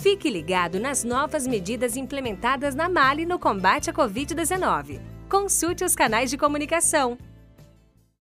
Fique ligado nas novas medidas implementadas na Mali no combate à Covid-19. Consulte os canais de comunicação.